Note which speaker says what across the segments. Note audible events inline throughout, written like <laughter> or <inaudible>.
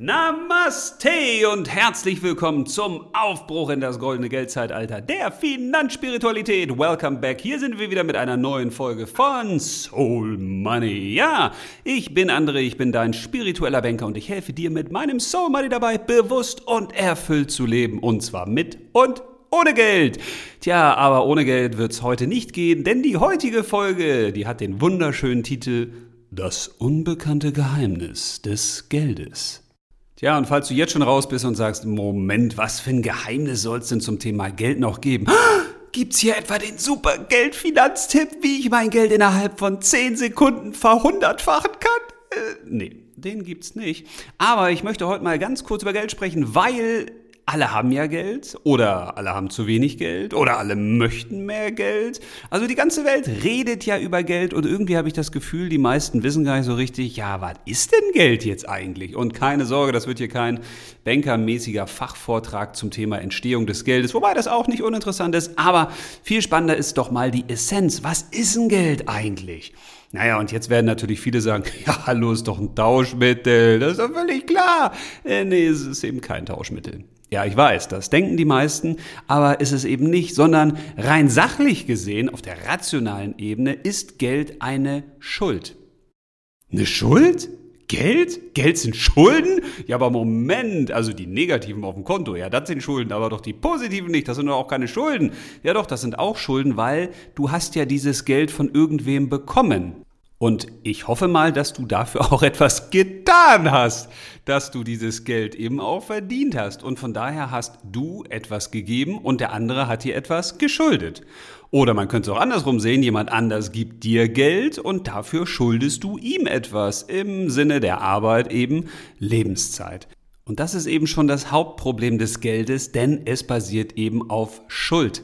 Speaker 1: Namaste und herzlich willkommen zum Aufbruch in das goldene Geldzeitalter der Finanzspiritualität. Welcome back. Hier sind wir wieder mit einer neuen Folge von Soul Money. Ja, ich bin André, ich bin dein spiritueller Banker und ich helfe dir mit meinem Soul Money dabei, bewusst und erfüllt zu leben. Und zwar mit und ohne Geld. Tja, aber ohne Geld wird's heute nicht gehen, denn die heutige Folge, die hat den wunderschönen Titel Das unbekannte Geheimnis des Geldes. Ja, und falls du jetzt schon raus bist und sagst, Moment, was für ein Geheimnis soll es denn zum Thema Geld noch geben? <gasps> Gibt's hier etwa den super Geldfinanztipp, wie ich mein Geld innerhalb von 10 Sekunden verhundertfachen kann? Äh, nee, den gibt's nicht. Aber ich möchte heute mal ganz kurz über Geld sprechen, weil alle haben ja Geld oder alle haben zu wenig Geld oder alle möchten mehr Geld. Also die ganze Welt redet ja über Geld und irgendwie habe ich das Gefühl, die meisten wissen gar nicht so richtig, ja, was ist denn Geld jetzt eigentlich? Und keine Sorge, das wird hier kein bankermäßiger Fachvortrag zum Thema Entstehung des Geldes, wobei das auch nicht uninteressant ist, aber viel spannender ist doch mal die Essenz. Was ist ein Geld eigentlich? Naja, und jetzt werden natürlich viele sagen, <laughs> ja, hallo, ist doch ein Tauschmittel, das ist doch völlig klar. Äh, nee, es ist eben kein Tauschmittel. Ja, ich weiß, das denken die meisten, aber ist es eben nicht, sondern rein sachlich gesehen, auf der rationalen Ebene, ist Geld eine Schuld. Eine Schuld? Geld? Geld sind Schulden? Ja, aber Moment, also die negativen auf dem Konto, ja, das sind Schulden, aber doch die positiven nicht, das sind doch auch keine Schulden. Ja doch, das sind auch Schulden, weil du hast ja dieses Geld von irgendwem bekommen. Und ich hoffe mal, dass du dafür <laughs> auch etwas getan hast, dass du dieses Geld eben auch verdient hast. Und von daher hast du etwas gegeben und der andere hat dir etwas geschuldet. Oder man könnte es auch andersrum sehen, jemand anders gibt dir Geld und dafür schuldest du ihm etwas im Sinne der Arbeit eben Lebenszeit. Und das ist eben schon das Hauptproblem des Geldes, denn es basiert eben auf Schuld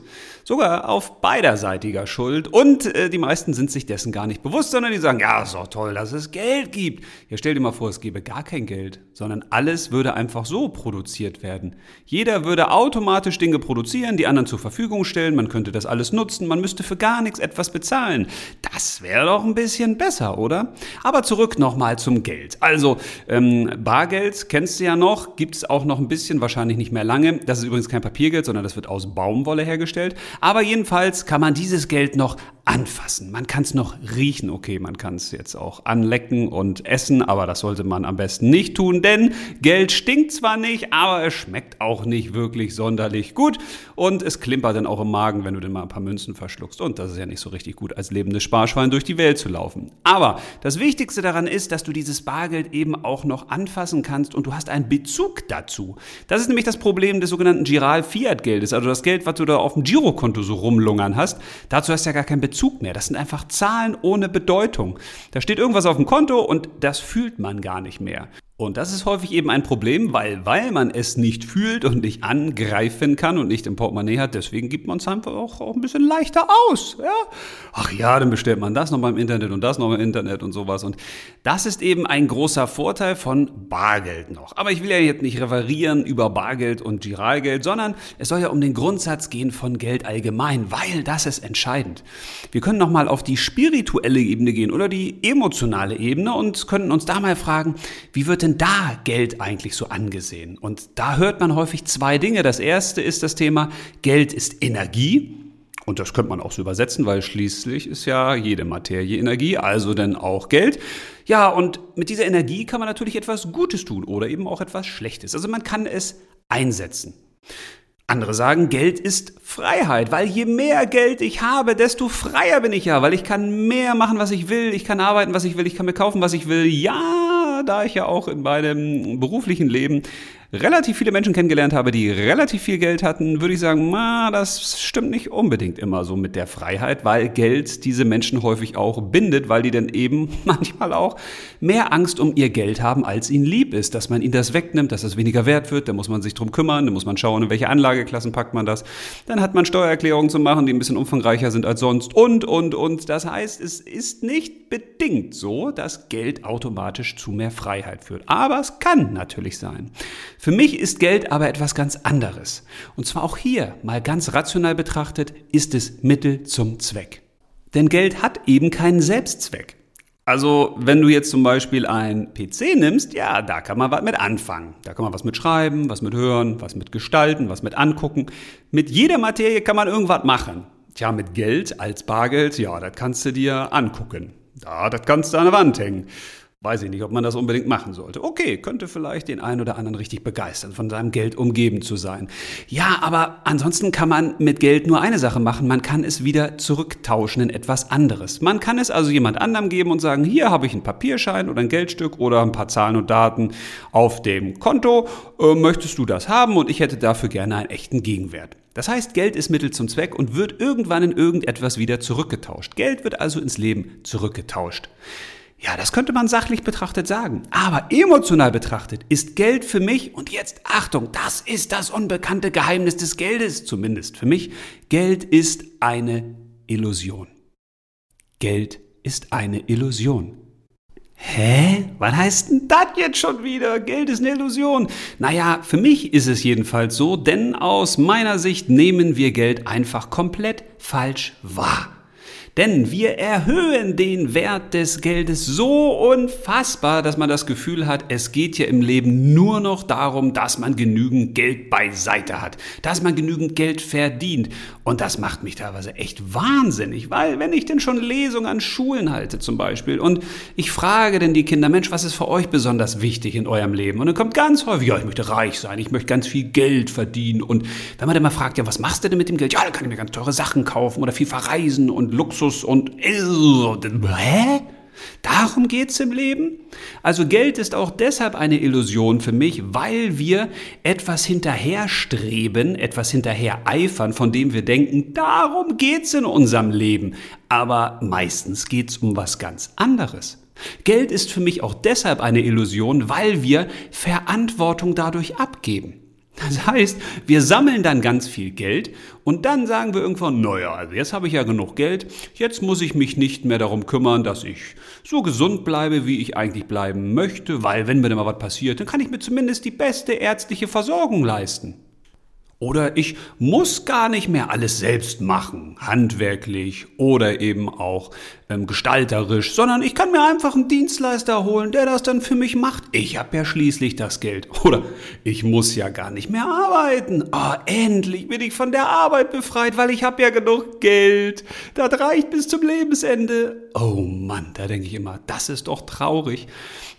Speaker 1: sogar auf beiderseitiger Schuld. Und äh, die meisten sind sich dessen gar nicht bewusst, sondern die sagen, ja, ist doch toll, dass es Geld gibt. Ja, stell dir mal vor, es gäbe gar kein Geld, sondern alles würde einfach so produziert werden. Jeder würde automatisch Dinge produzieren, die anderen zur Verfügung stellen, man könnte das alles nutzen, man müsste für gar nichts etwas bezahlen. Das wäre doch ein bisschen besser, oder? Aber zurück nochmal zum Geld. Also, ähm, Bargeld kennst du ja noch, gibt es auch noch ein bisschen, wahrscheinlich nicht mehr lange. Das ist übrigens kein Papiergeld, sondern das wird aus Baumwolle hergestellt. Aber jedenfalls kann man dieses Geld noch anfassen. Man kann es noch riechen. Okay, man kann es jetzt auch anlecken und essen, aber das sollte man am besten nicht tun, denn Geld stinkt zwar nicht, aber es schmeckt auch nicht wirklich sonderlich gut und es klimpert dann auch im Magen, wenn du dann mal ein paar Münzen verschluckst. Und das ist ja nicht so richtig gut, als lebendes Sparschwein durch die Welt zu laufen. Aber das Wichtigste daran ist, dass du dieses Bargeld eben auch noch anfassen kannst und du hast einen Bezug dazu. Das ist nämlich das Problem des sogenannten Giral-Fiat-Geldes, also das Geld, was du da auf dem Girokonto so rumlungern hast. Dazu hast du ja gar keinen Bezug Bezug mehr. Das sind einfach Zahlen ohne Bedeutung. Da steht irgendwas auf dem Konto und das fühlt man gar nicht mehr. Und das ist häufig eben ein Problem, weil, weil man es nicht fühlt und nicht angreifen kann und nicht im Portemonnaie hat, deswegen gibt man es einfach auch, auch ein bisschen leichter aus. Ja? Ach ja, dann bestellt man das nochmal im Internet und das nochmal im Internet und sowas. Und das ist eben ein großer Vorteil von Bargeld noch. Aber ich will ja jetzt nicht referieren über Bargeld und Giralgeld, sondern es soll ja um den Grundsatz gehen von Geld allgemein, weil das ist entscheidend. Wir können nochmal auf die spirituelle Ebene gehen oder die emotionale Ebene und können uns da mal fragen, wie wird denn denn da Geld eigentlich so angesehen? Und da hört man häufig zwei Dinge. Das erste ist das Thema, Geld ist Energie. Und das könnte man auch so übersetzen, weil schließlich ist ja jede Materie Energie, also dann auch Geld. Ja, und mit dieser Energie kann man natürlich etwas Gutes tun oder eben auch etwas Schlechtes. Also man kann es einsetzen. Andere sagen, Geld ist Freiheit, weil je mehr Geld ich habe, desto freier bin ich ja, weil ich kann mehr machen, was ich will, ich kann arbeiten, was ich will, ich kann mir kaufen, was ich will. Ja, da ich ja auch in meinem beruflichen Leben relativ viele Menschen kennengelernt habe, die relativ viel Geld hatten, würde ich sagen, ma, das stimmt nicht unbedingt immer so mit der Freiheit, weil Geld diese Menschen häufig auch bindet, weil die dann eben <laughs> manchmal auch mehr Angst um ihr Geld haben, als ihnen lieb ist, dass man ihnen das wegnimmt, dass das weniger wert wird, da muss man sich drum kümmern, da muss man schauen, in welche Anlageklassen packt man das, dann hat man Steuererklärungen zu machen, die ein bisschen umfangreicher sind als sonst und, und, und. Das heißt, es ist nicht bedingt so, dass Geld automatisch zu mehr Freiheit führt. Aber es kann natürlich sein. Für mich ist Geld aber etwas ganz anderes. Und zwar auch hier, mal ganz rational betrachtet, ist es Mittel zum Zweck. Denn Geld hat eben keinen Selbstzweck. Also, wenn du jetzt zum Beispiel ein PC nimmst, ja, da kann man was mit anfangen. Da kann man was mit schreiben, was mit hören, was mit gestalten, was mit angucken. Mit jeder Materie kann man irgendwas machen. Tja, mit Geld als Bargeld, ja, das kannst du dir angucken. Ja, das kannst du an der Wand hängen. Weiß ich nicht, ob man das unbedingt machen sollte. Okay, könnte vielleicht den einen oder anderen richtig begeistern, von seinem Geld umgeben zu sein. Ja, aber ansonsten kann man mit Geld nur eine Sache machen. Man kann es wieder zurücktauschen in etwas anderes. Man kann es also jemand anderem geben und sagen, hier habe ich einen Papierschein oder ein Geldstück oder ein paar Zahlen und Daten auf dem Konto. Äh, möchtest du das haben? Und ich hätte dafür gerne einen echten Gegenwert. Das heißt, Geld ist Mittel zum Zweck und wird irgendwann in irgendetwas wieder zurückgetauscht. Geld wird also ins Leben zurückgetauscht. Ja, das könnte man sachlich betrachtet sagen. Aber emotional betrachtet ist Geld für mich, und jetzt Achtung, das ist das unbekannte Geheimnis des Geldes, zumindest für mich, Geld ist eine Illusion. Geld ist eine Illusion. Hä? Was heißt denn das jetzt schon wieder? Geld ist eine Illusion. Naja, für mich ist es jedenfalls so, denn aus meiner Sicht nehmen wir Geld einfach komplett falsch wahr. Denn wir erhöhen den Wert des Geldes so unfassbar, dass man das Gefühl hat, es geht ja im Leben nur noch darum, dass man genügend Geld beiseite hat, dass man genügend Geld verdient. Und das macht mich teilweise echt wahnsinnig, weil wenn ich denn schon Lesungen an Schulen halte zum Beispiel und ich frage denn die Kinder, Mensch, was ist für euch besonders wichtig in eurem Leben? Und dann kommt ganz häufig, ja, ich möchte reich sein, ich möchte ganz viel Geld verdienen. Und wenn man dann mal fragt, ja, was machst du denn mit dem Geld? Ja, dann kann ich mir ganz teure Sachen kaufen oder viel verreisen und Luxus Luxus und hä? Darum geht's im Leben? Also Geld ist auch deshalb eine Illusion für mich, weil wir etwas hinterherstreben, etwas hinterher eifern, von dem wir denken, darum geht's in unserem Leben. Aber meistens geht's um was ganz anderes. Geld ist für mich auch deshalb eine Illusion, weil wir Verantwortung dadurch abgeben. Das heißt, wir sammeln dann ganz viel Geld und dann sagen wir irgendwann, naja, also jetzt habe ich ja genug Geld, jetzt muss ich mich nicht mehr darum kümmern, dass ich so gesund bleibe, wie ich eigentlich bleiben möchte, weil wenn mir dann mal was passiert, dann kann ich mir zumindest die beste ärztliche Versorgung leisten. Oder ich muss gar nicht mehr alles selbst machen, handwerklich oder eben auch ähm, gestalterisch, sondern ich kann mir einfach einen Dienstleister holen, der das dann für mich macht. Ich habe ja schließlich das Geld. <laughs> Oder ich muss ja gar nicht mehr arbeiten. oh, endlich bin ich von der Arbeit befreit, weil ich habe ja genug Geld. Das reicht bis zum Lebensende. Oh Mann, da denke ich immer, das ist doch traurig.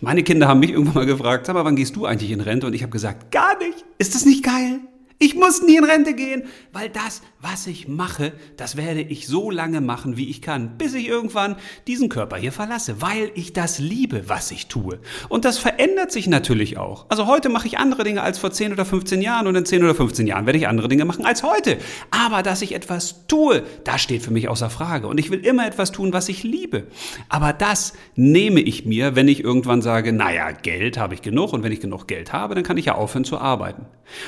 Speaker 1: Meine Kinder haben mich irgendwann mal gefragt, aber wann gehst du eigentlich in Rente? Und ich habe gesagt, gar nicht. Ist das nicht geil? Ich muss nie in Rente gehen, weil das, was ich mache, das werde ich so lange machen, wie ich kann, bis ich irgendwann diesen Körper hier verlasse, weil ich das liebe, was ich tue. Und das verändert sich natürlich auch. Also heute mache ich andere Dinge als vor 10 oder 15 Jahren und in 10 oder 15 Jahren werde ich andere Dinge machen als heute. Aber dass ich etwas tue, das steht für mich außer Frage. Und ich will immer etwas tun, was ich liebe. Aber das nehme ich mir, wenn ich irgendwann sage, naja, Geld habe ich genug und wenn ich genug Geld habe, dann kann ich ja aufhören zu arbeiten.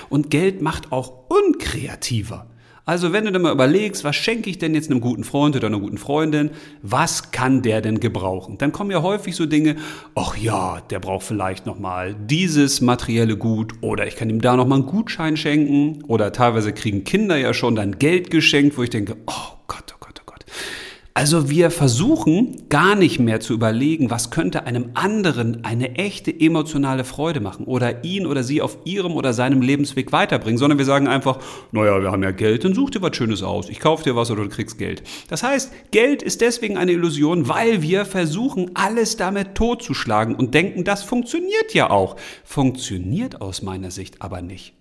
Speaker 1: Und Geld macht auch unkreativer. Also wenn du dir mal überlegst, was schenke ich denn jetzt einem guten Freund oder einer guten Freundin, was kann der denn gebrauchen? Dann kommen ja häufig so Dinge, ach ja, der braucht vielleicht noch mal dieses materielle Gut oder ich kann ihm da noch mal einen Gutschein schenken oder teilweise kriegen Kinder ja schon dann Geld geschenkt, wo ich denke, oh also wir versuchen gar nicht mehr zu überlegen, was könnte einem anderen eine echte emotionale Freude machen oder ihn oder sie auf ihrem oder seinem Lebensweg weiterbringen, sondern wir sagen einfach, naja, wir haben ja Geld, dann such dir was Schönes aus, ich kauf dir was oder du kriegst Geld. Das heißt, Geld ist deswegen eine Illusion, weil wir versuchen, alles damit totzuschlagen und denken, das funktioniert ja auch. Funktioniert aus meiner Sicht aber nicht.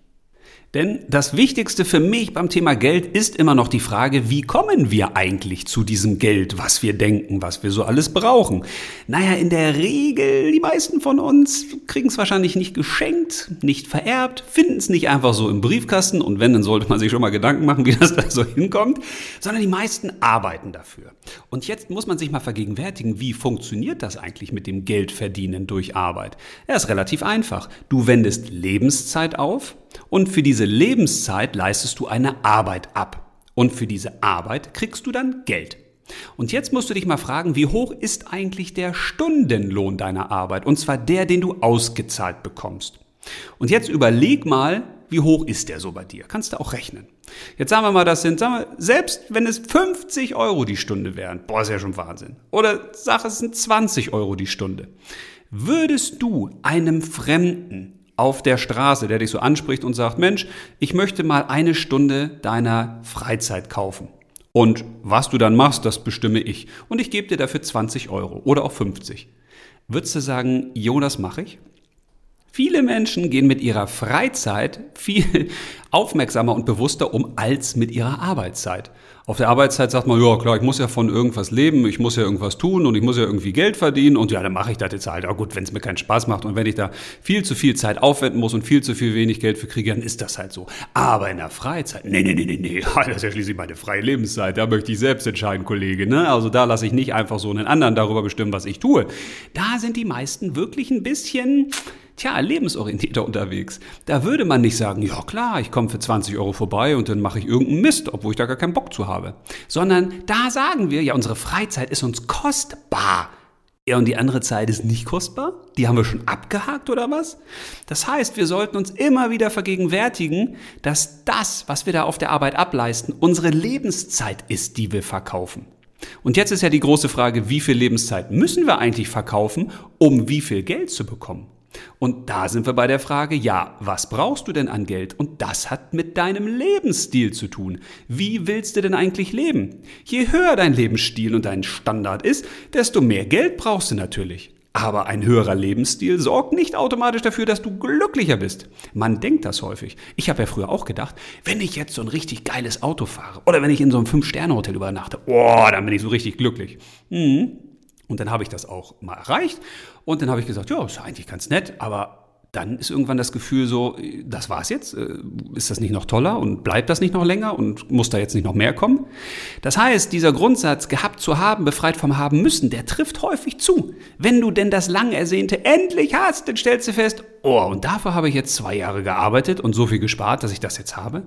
Speaker 1: Denn das Wichtigste für mich beim Thema Geld ist immer noch die Frage, wie kommen wir eigentlich zu diesem Geld, was wir denken, was wir so alles brauchen? Naja, in der Regel, die meisten von uns kriegen es wahrscheinlich nicht geschenkt, nicht vererbt, finden es nicht einfach so im Briefkasten und wenn, dann sollte man sich schon mal Gedanken machen, wie <laughs> das da so hinkommt, sondern die meisten arbeiten dafür. Und jetzt muss man sich mal vergegenwärtigen, wie funktioniert das eigentlich mit dem Geldverdienen durch Arbeit? Ja, ist relativ einfach. Du wendest Lebenszeit auf, und für diese Lebenszeit leistest du eine Arbeit ab. Und für diese Arbeit kriegst du dann Geld. Und jetzt musst du dich mal fragen, wie hoch ist eigentlich der Stundenlohn deiner Arbeit? Und zwar der, den du ausgezahlt bekommst. Und jetzt überleg mal, wie hoch ist der so bei dir? Kannst du auch rechnen. Jetzt sagen wir mal, das sind, sagen wir, selbst wenn es 50 Euro die Stunde wären, boah, ist ja schon Wahnsinn. Oder sag, es sind 20 Euro die Stunde. Würdest du einem Fremden auf der Straße, der dich so anspricht und sagt, Mensch, ich möchte mal eine Stunde deiner Freizeit kaufen. Und was du dann machst, das bestimme ich. Und ich gebe dir dafür 20 Euro oder auch 50. Würdest du sagen, jo, das mache ich? Viele Menschen gehen mit ihrer Freizeit viel <laughs> aufmerksamer und bewusster um als mit ihrer Arbeitszeit. Auf der Arbeitszeit sagt man, ja klar, ich muss ja von irgendwas leben, ich muss ja irgendwas tun und ich muss ja irgendwie Geld verdienen und ja, dann mache ich das jetzt halt. Ja gut, wenn es mir keinen Spaß macht und wenn ich da viel zu viel Zeit aufwenden muss und viel zu viel wenig Geld für kriege, dann ist das halt so. Aber in der Freizeit, nee, nee, nee, nee, nee, <laughs> das ist ja schließlich meine freie Lebenszeit, da möchte ich selbst entscheiden, Kollege. Ne? Also da lasse ich nicht einfach so einen anderen darüber bestimmen, was ich tue. Da sind die meisten wirklich ein bisschen tja, lebensorientierter unterwegs. Da würde man nicht sagen, ja klar, ich komme für 20 Euro vorbei und dann mache ich irgendeinen Mist, obwohl ich da gar keinen Bock zu habe. Sondern da sagen wir, ja, unsere Freizeit ist uns kostbar. Ja, und die andere Zeit ist nicht kostbar? Die haben wir schon abgehakt oder was? Das heißt, wir sollten uns immer wieder vergegenwärtigen, dass das, was wir da auf der Arbeit ableisten, unsere Lebenszeit ist, die wir verkaufen. Und jetzt ist ja die große Frage, wie viel Lebenszeit müssen wir eigentlich verkaufen, um wie viel Geld zu bekommen? Und da sind wir bei der Frage, ja, was brauchst du denn an Geld? Und das hat mit deinem Lebensstil zu tun. Wie willst du denn eigentlich leben? Je höher dein Lebensstil und dein Standard ist, desto mehr Geld brauchst du natürlich. Aber ein höherer Lebensstil sorgt nicht automatisch dafür, dass du glücklicher bist. Man denkt das häufig. Ich habe ja früher auch gedacht, wenn ich jetzt so ein richtig geiles Auto fahre oder wenn ich in so einem Fünf-Sterne-Hotel übernachte, oh, dann bin ich so richtig glücklich. Mhm. Und dann habe ich das auch mal erreicht. Und dann habe ich gesagt, ja, ist eigentlich ganz nett, aber dann ist irgendwann das Gefühl so, das war's jetzt, äh, ist das nicht noch toller und bleibt das nicht noch länger und muss da jetzt nicht noch mehr kommen? Das heißt, dieser Grundsatz, gehabt zu haben, befreit vom haben müssen, der trifft häufig zu. Wenn du denn das lang ersehnte endlich hast, dann stellst du fest, oh, und dafür habe ich jetzt zwei Jahre gearbeitet und so viel gespart, dass ich das jetzt habe.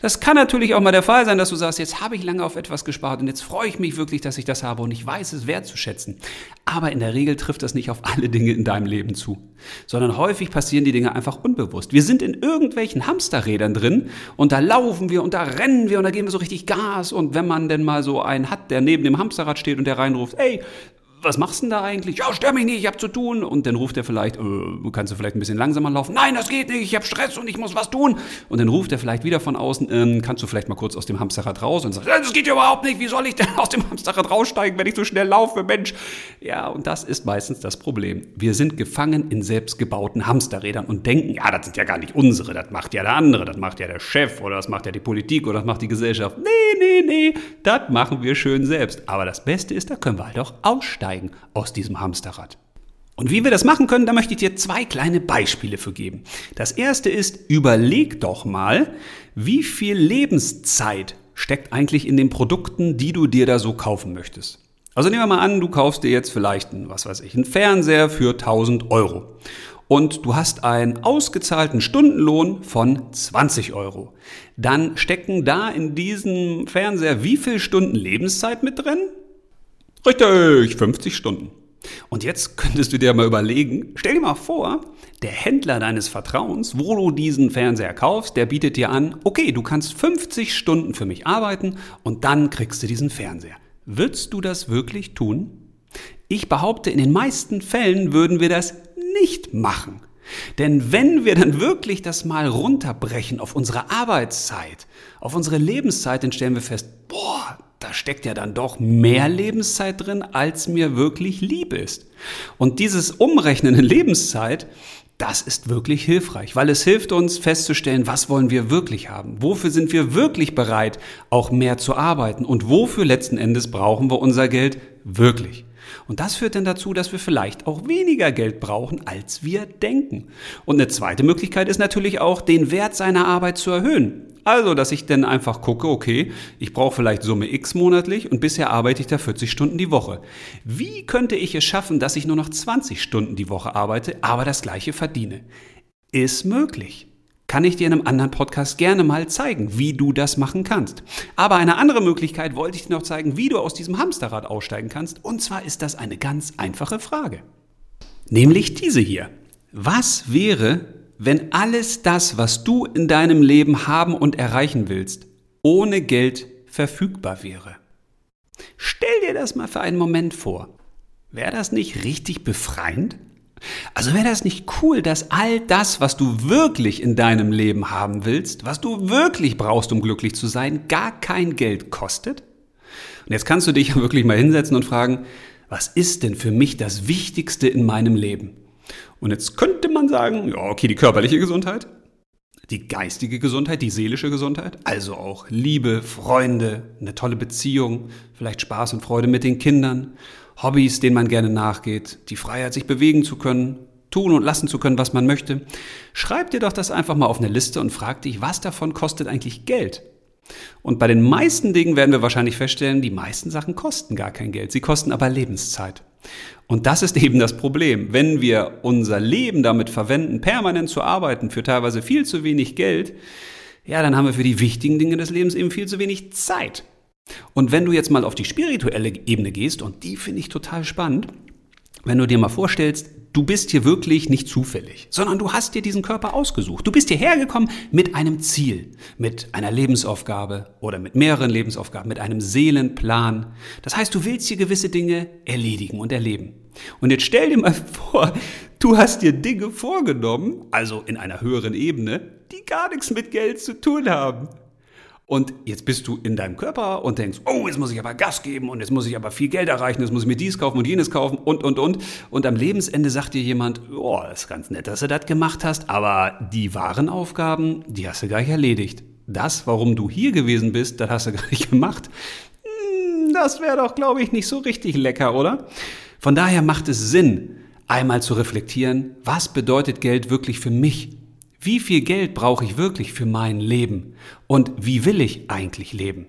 Speaker 1: Das kann natürlich auch mal der Fall sein, dass du sagst, jetzt habe ich lange auf etwas gespart und jetzt freue ich mich wirklich, dass ich das habe und ich weiß es wertzuschätzen. Aber in der Regel trifft das nicht auf alle Dinge in deinem Leben zu, sondern häufig passieren die Dinge einfach unbewusst. Wir sind in irgendwelchen Hamsterrädern drin und da laufen wir und da rennen wir und da geben wir so richtig Gas und wenn man denn mal so einen hat, der neben dem Hamsterrad steht und der reinruft, ey, was machst du denn da eigentlich? Ja, stör mich nicht, ich hab zu tun. Und dann ruft er vielleicht, äh, kannst du vielleicht ein bisschen langsamer laufen? Nein, das geht nicht, ich habe Stress und ich muss was tun. Und dann ruft er vielleicht wieder von außen, ähm, kannst du vielleicht mal kurz aus dem Hamsterrad raus? Und sagt, das geht ja überhaupt nicht, wie soll ich denn <laughs> aus dem Hamsterrad raussteigen, wenn ich so schnell laufe, Mensch? Ja, und das ist meistens das Problem. Wir sind gefangen in selbstgebauten Hamsterrädern und denken, ja, das sind ja gar nicht unsere, das macht ja der andere, das macht ja der Chef oder das macht ja die Politik oder das macht die Gesellschaft. Nee, nee, nee, das machen wir schön selbst. Aber das Beste ist, da können wir halt auch aussteigen aussteigen aus diesem Hamsterrad. Und wie wir das machen können, da möchte ich dir zwei kleine Beispiele für geben. Das erste ist, überleg doch mal, wie viel Lebenszeit steckt eigentlich in den Produkten, die du dir da so kaufen möchtest. Also nehmen wir mal an, du kaufst dir jetzt vielleicht einen, was weiß ich, einen Fernseher für 1000 Euro. Und du hast einen ausgezahlten Stundenlohn von 20 Euro. Dann stecken da in diesem Fernseher wie viel Stunden Lebenszeit mit drin? Richtig, 50 Stunden. Und jetzt könntest du dir mal überlegen, stell dir mal vor, der Händler deines Vertrauens, wo du diesen Fernseher kaufst, der bietet dir an, okay, du kannst 50 Stunden für mich arbeiten und dann kriegst du diesen Fernseher. Würdest du das wirklich tun? Ich behaupte, in den meisten Fällen würden wir das nicht machen. Denn wenn wir dann wirklich das mal runterbrechen auf unsere Arbeitszeit, auf unsere Lebenszeit, dann stellen wir fest, boah, da steckt ja dann doch mehr Lebenszeit drin, als mir wirklich lieb ist. Und dieses Umrechnen in Lebenszeit, das ist wirklich hilfreich, weil es hilft uns festzustellen, was wollen wir wirklich haben? Wofür sind wir wirklich bereit, auch mehr zu arbeiten? Und wofür letzten Endes brauchen wir unser Geld wirklich? Und das führt dann dazu, dass wir vielleicht auch weniger Geld brauchen, als wir denken. Und eine zweite Möglichkeit ist natürlich auch, den Wert seiner Arbeit zu erhöhen. Also, dass ich dann einfach gucke, okay, ich brauche vielleicht Summe X monatlich und bisher arbeite ich da 40 Stunden die Woche. Wie könnte ich es schaffen, dass ich nur noch 20 Stunden die Woche arbeite, aber das gleiche verdiene? Ist möglich. Kann ich dir in einem anderen Podcast gerne mal zeigen, wie du das machen kannst. Aber eine andere Möglichkeit wollte ich dir noch zeigen, wie du aus diesem Hamsterrad aussteigen kannst. Und zwar ist das eine ganz einfache Frage. Nämlich diese hier. Was wäre, wenn alles das, was du in deinem Leben haben und erreichen willst, ohne Geld verfügbar wäre. Stell dir das mal für einen Moment vor. Wäre das nicht richtig befreiend? Also wäre das nicht cool, dass all das, was du wirklich in deinem Leben haben willst, was du wirklich brauchst, um glücklich zu sein, gar kein Geld kostet? Und jetzt kannst du dich wirklich mal hinsetzen und fragen, was ist denn für mich das Wichtigste in meinem Leben? Und jetzt könnte man sagen, ja, okay, die körperliche Gesundheit, die geistige Gesundheit, die seelische Gesundheit, also auch Liebe, Freunde, eine tolle Beziehung, vielleicht Spaß und Freude mit den Kindern, Hobbys, denen man gerne nachgeht, die Freiheit, sich bewegen zu können, tun und lassen zu können, was man möchte. Schreib dir doch das einfach mal auf eine Liste und frag dich, was davon kostet eigentlich Geld? Und bei den meisten Dingen werden wir wahrscheinlich feststellen, die meisten Sachen kosten gar kein Geld, sie kosten aber Lebenszeit. Und das ist <laughs> eben das Problem. Wenn wir unser Leben damit verwenden, permanent zu arbeiten für teilweise viel zu wenig Geld, ja, dann haben wir für die wichtigen Dinge des Lebens eben viel zu wenig Zeit. Und wenn du jetzt mal auf die spirituelle Ebene gehst, und die finde ich total spannend, wenn du dir mal vorstellst, du bist hier wirklich nicht zufällig, sondern du hast dir diesen Körper ausgesucht. Du bist hierher gekommen mit einem Ziel, mit einer Lebensaufgabe oder mit mehreren Lebensaufgaben, mit einem Seelenplan. Das heißt, du willst hier gewisse Dinge erledigen und erleben. Und jetzt stell dir mal <laughs> vor, du hast dir Dinge vorgenommen, also in einer höheren Ebene, die gar nichts mit Geld zu tun haben. Und jetzt bist du in deinem Körper und denkst, oh, jetzt muss ich aber Gas geben und jetzt muss ich aber viel Geld erreichen, jetzt muss ich mir dies kaufen und jenes kaufen und, und, und. Und am Lebensende sagt dir jemand, oh, ist ganz nett, dass du das gemacht hast, aber die wahren Aufgaben, die hast du gar nicht erledigt. Das, warum du hier gewesen bist, das hast du <laughs> gar nicht gemacht. Hm, das wäre doch, glaube ich, nicht so richtig lecker, oder? Von daher macht es Sinn, einmal zu reflektieren, was bedeutet Geld wirklich für mich? Wie viel Geld brauche ich wirklich für mein Leben? Und wie will ich eigentlich leben?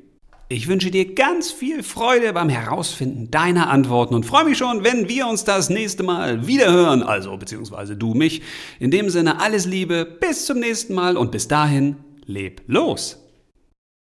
Speaker 1: Ich wünsche dir ganz viel Freude beim Herausfinden deiner Antworten und freue mich schon, wenn wir uns das nächste Mal wiederhören, also beziehungsweise du mich. In dem Sinne alles Liebe, bis zum nächsten Mal und bis dahin, leb los!